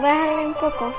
Bájale un poco.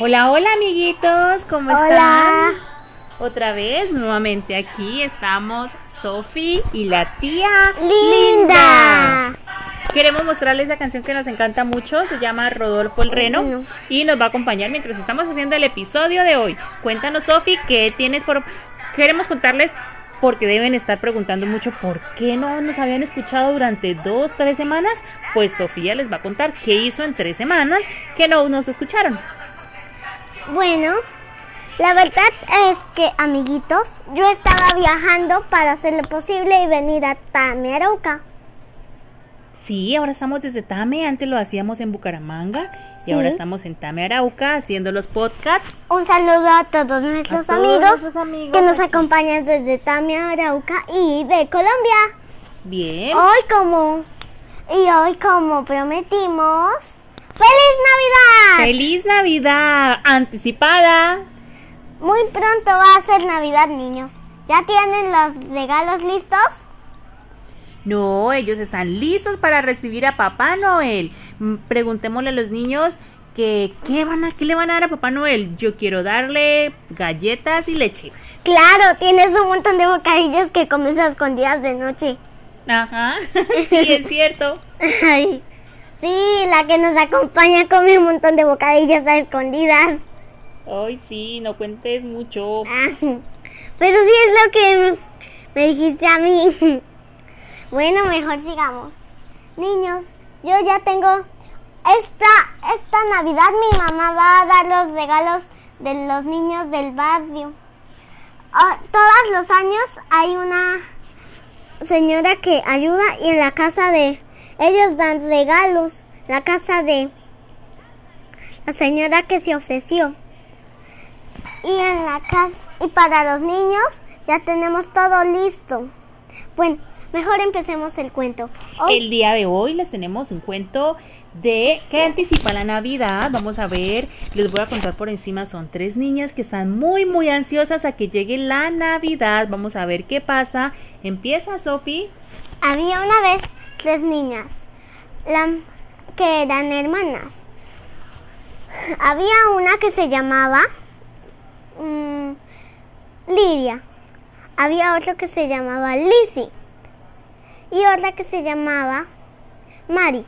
Hola, hola amiguitos, ¿cómo Hola. están? Otra vez, nuevamente aquí estamos Sofi y la tía Linda. Queremos mostrarles la canción que nos encanta mucho, se llama Rodolfo el Reno y nos va a acompañar mientras estamos haciendo el episodio de hoy. Cuéntanos Sofi, ¿qué tienes por... Queremos contarles porque deben estar preguntando mucho por qué no nos habían escuchado durante dos, tres semanas. Pues Sofía les va a contar qué hizo en tres semanas que no nos escucharon. Bueno, la verdad es que, amiguitos, yo estaba viajando para hacer lo posible y venir a Tame Arauca. Sí, ahora estamos desde Tame, antes lo hacíamos en Bucaramanga Sí. y ahora estamos en Tame Arauca haciendo los podcasts. Un saludo a todos nuestros A todos amigos, nuestros amigos que nos aquí. acompañan desde Tame Arauca y de Colombia. Bien. Hoy como y hoy como prometimos, ¡Feliz Navidad! ¡Feliz Navidad! Anticipada. Muy pronto va a ser Navidad, niños. ¿Ya tienen los regalos listos? No, ellos están listos para recibir a Papá Noel. Mm, Preguntémosle a los niños que qué van a qué le van a dar a Papá Noel. Yo quiero darle galletas y leche. Claro, tienes un montón de bocadillos que comes a escondidas de noche. Ajá. sí, es cierto. Ay, sí, la que nos acompaña come un montón de bocadillos a escondidas. Ay, sí, no cuentes mucho. Ah, Pero sí es lo que me dijiste a mí. Bueno, mejor sigamos. Niños, yo ya tengo esta esta Navidad mi mamá va a dar los regalos de los niños del barrio. Ah, todos los años hay una señora que ayuda y en la casa de ellos dan regalos. La casa de la señora que se ofreció. Y en la casa y para los niños ya tenemos todo listo. Bueno, mejor empecemos el cuento. Hoy El día de hoy les tenemos un cuento de que anticipa la Navidad. Vamos a ver, les voy a contar por encima. Son tres niñas que están muy, muy ansiosas a que llegue la Navidad. Vamos a ver qué pasa. Empieza, Sofi. había una vez tres niñas la- que eran hermanas. Había una que se llamaba mm, Lidia. Había otra que se llamaba Lizzie. Y otra que se llamaba Mari.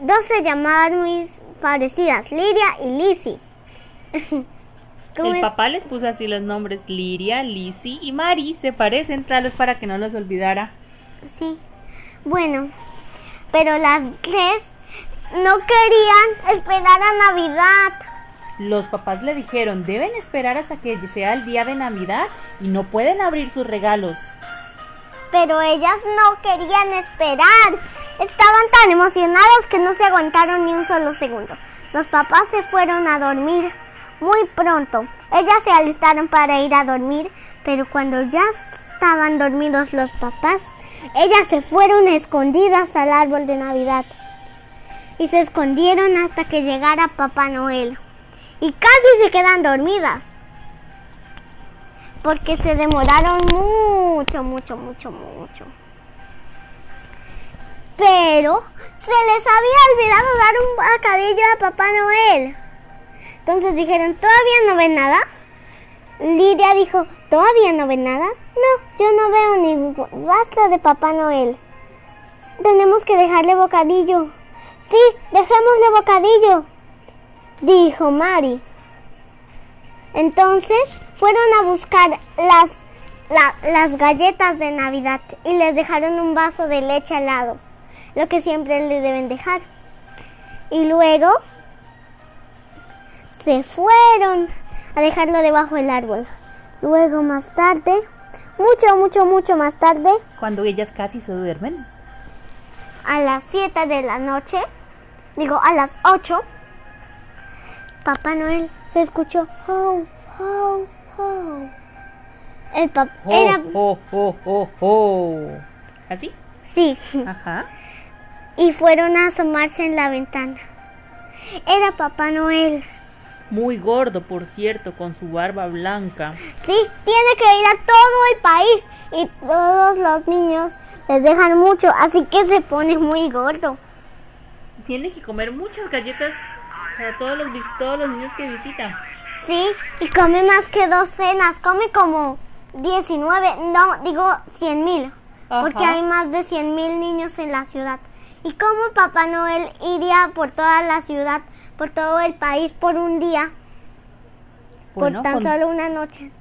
Dos se llamaban muy parecidas, Lidia y Lizzie. ¿Cómo El es? papá les puso así los nombres Liria, Lizzie y Mari. Se parecen, vez para que no los olvidara. Sí. Bueno, pero las tres no querían esperar a Navidad. Los papás le dijeron, deben esperar hasta que sea el día de Navidad y no pueden abrir sus regalos. Pero ellas no querían esperar. Estaban tan emocionados que no se aguantaron ni un solo segundo. Los papás se fueron a dormir muy pronto. Ellas se alistaron para ir a dormir, pero cuando ya estaban dormidos los papás, ellas se fueron escondidas al árbol de Navidad. Y se escondieron hasta que llegara Papá Noel. Y casi se quedan dormidas. Porque se demoraron mucho, mucho, mucho, mucho. Pero se les había olvidado dar un bocadillo a Papá Noel. Entonces dijeron, ¿todavía no ven nada? Lidia dijo, ¿todavía no ven nada? No, yo no veo ningún rastro de Papá Noel. Tenemos que dejarle bocadillo. Sí, dejémosle bocadillo, dijo Mari. Entonces fueron a buscar las, la- las galletas de Navidad y les dejaron un vaso de leche al lado, lo que siempre le deben dejar. Y luego se fueron a dejarlo debajo del árbol. Luego más tarde, mucho, mucho, mucho más tarde, Cuando ellas casi se duermen. a las 7 de la noche, digo a las 8, Papá Noel se escuchó ho, ho, ho. El pap ¡Oh, era oh, oh, oh, oh! ¿Así? sí, Ajá. y fueron a asomarse en la ventana. Era Papá Noel. Muy gordo, por cierto, con su barba blanca. Sí, tiene que ir a todo el país y todos los niños les dejan mucho, así que se pone muy gordo. Tiene que comer muchas galletas para todos los, todos los niños que visita. Sí, y come más que dos cenas, come como 19, no, digo 100 mil, porque hay más de 100 mil niños en la ciudad. ¿Y cómo Papá Noel iría por toda la ciudad, por todo el país, por un día, Bueno, por tan con, solo una noche?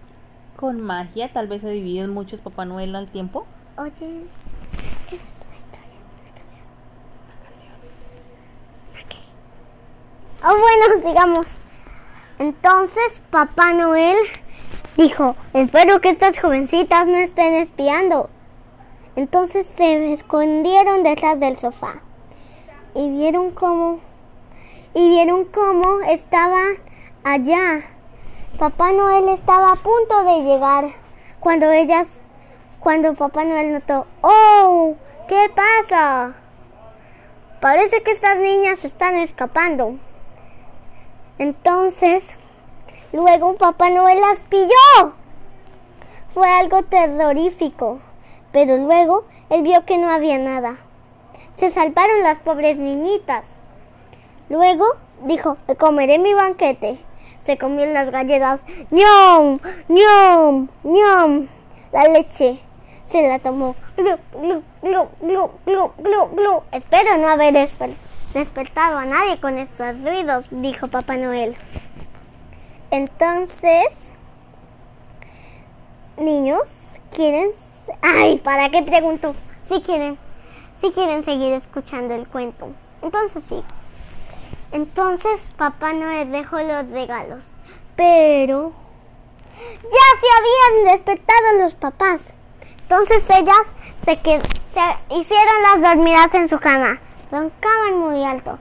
con magia tal vez se dividen muchos Papá Noel al tiempo. Oye, ¿qué es esa historia? Una canción. Oh, bueno, digamos. Entonces, Papá Noel dijo, espero que estas jovencitas no estén espiando. Entonces se escondieron detrás del sofá y vieron cómo y vieron cómo estaba allá. Papá Noel estaba a punto de llegar cuando ellas cuando Papá Noel notó, "Oh, ¿qué pasa? Parece que estas niñas están escapando." Entonces, luego Papá Noel las pilló. Fue algo terrorífico, pero luego él vio que no había nada. Se salvaron las pobres niñitas. Luego dijo, "Me comeré mi banquete. Se comió las galletas. ¡Ñom! ¡Ñom! ¡Ñom! La leche. Se la tomó. Glu, glu, glu. Espero no haber esper- despertado a nadie con estos ruidos, dijo Papá Noel. Entonces, niños, ¿quieren? Ay, ¿para qué pregunto? Si quieren, si quieren seguir escuchando el cuento. Entonces sí. Entonces Papá Noel dejó los regalos. Pero ya se habían despertado los papás. Entonces ellas se, se hicieron las dormidas en su cama. Roncaban muy alto.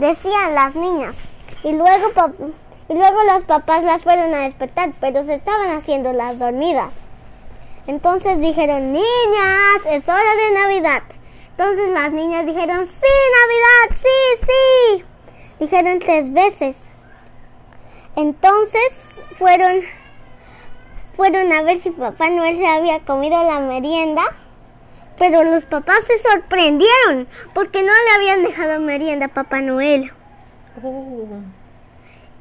Decían las niñas. Y luego, y luego los papás las fueron a despertar, pero se estaban haciendo las dormidas. Entonces dijeron, niñas, es hora de Navidad. Entonces las niñas dijeron, sí, Navidad, sí, sí. Dijeron tres veces. Entonces fueron, fueron a ver si Papá Noel se había comido la merienda. Pero los papás se sorprendieron porque no le habían dejado merienda a Papá Noel. Oh,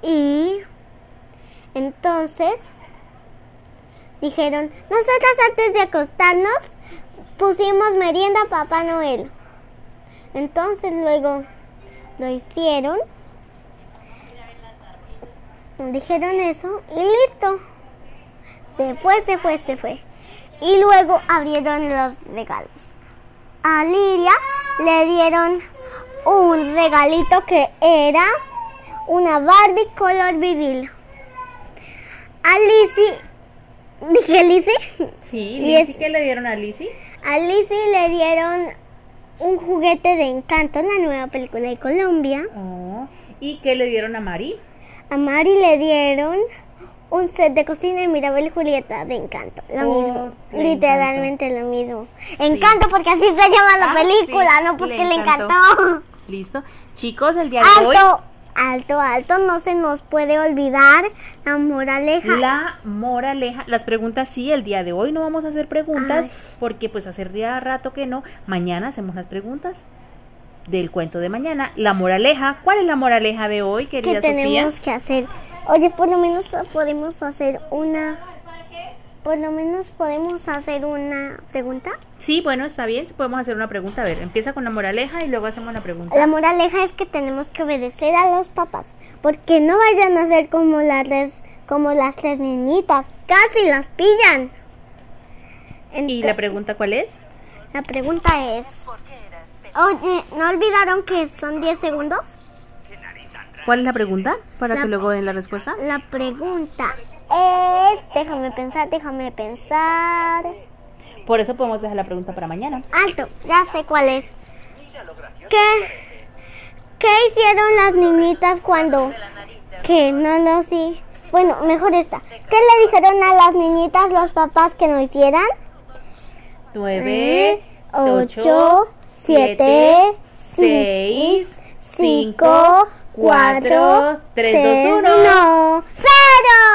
Y entonces dijeron, nosotras antes de acostarnos pusimos merienda a Papá Noel. Entonces luego lo hicieron. Dijeron eso y listo. Se fue, se fue, se fue. Y luego abrieron los regalos. A Liria le dieron un regalito que era una Barbie color vivil. A Lizzie, dije Lizzie, sí, Lizzie, ¿qué le dieron a Lizzie? a Lizzie le dieron un juguete de Encanto, la nueva película de Colombia. Oh, ¿Y qué le dieron a Mari? A Mari le dieron un set de cocina de Mirabel y Julieta de Encanto. Lo Oh, mismo, literalmente lo mismo. Encanto porque así se llama la Ah, película, sí, no porque le le encantó. Listo. Chicos, el día de hoy Alto, alto, alto, no se nos puede olvidar la moraleja. La moraleja, las preguntas sí, el día de hoy no vamos a hacer preguntas Ay. porque pues hace rato que no, mañana hacemos las preguntas del cuento de mañana. La moraleja, ¿cuál es la moraleja de hoy, que querida tenemos Sofía? que hacer. Oye, por lo menos podemos hacer una. Por lo menos podemos hacer una pregunta. Sí, bueno, está bien, podemos hacer una pregunta. A ver, empieza con la moraleja y luego hacemos la pregunta. La moraleja es que tenemos que obedecer a los papás, porque no vayan a ser como las tres, como las tres niñitas, casi las pillan. ¿Y la pregunta cuál es? la pregunta es, oye, ¿no olvidaron que son 10 segundos? ¿Cuál es la pregunta? Para La- que luego den la respuesta. La pregunta es, déjame pensar, déjame pensar. Por eso podemos dejar la pregunta para mañana. Alto, ya sé cuál es. ¿Qué, qué hicieron las niñitas cuando... Que no lo sí. Bueno, mejor esta. ¿Qué le dijeron a las niñitas los papás que no hicieran? Nueve, ocho, ocho, siete, seis, seis, cinco, cuatro, tres, dos, uno. uno. ¡Cero!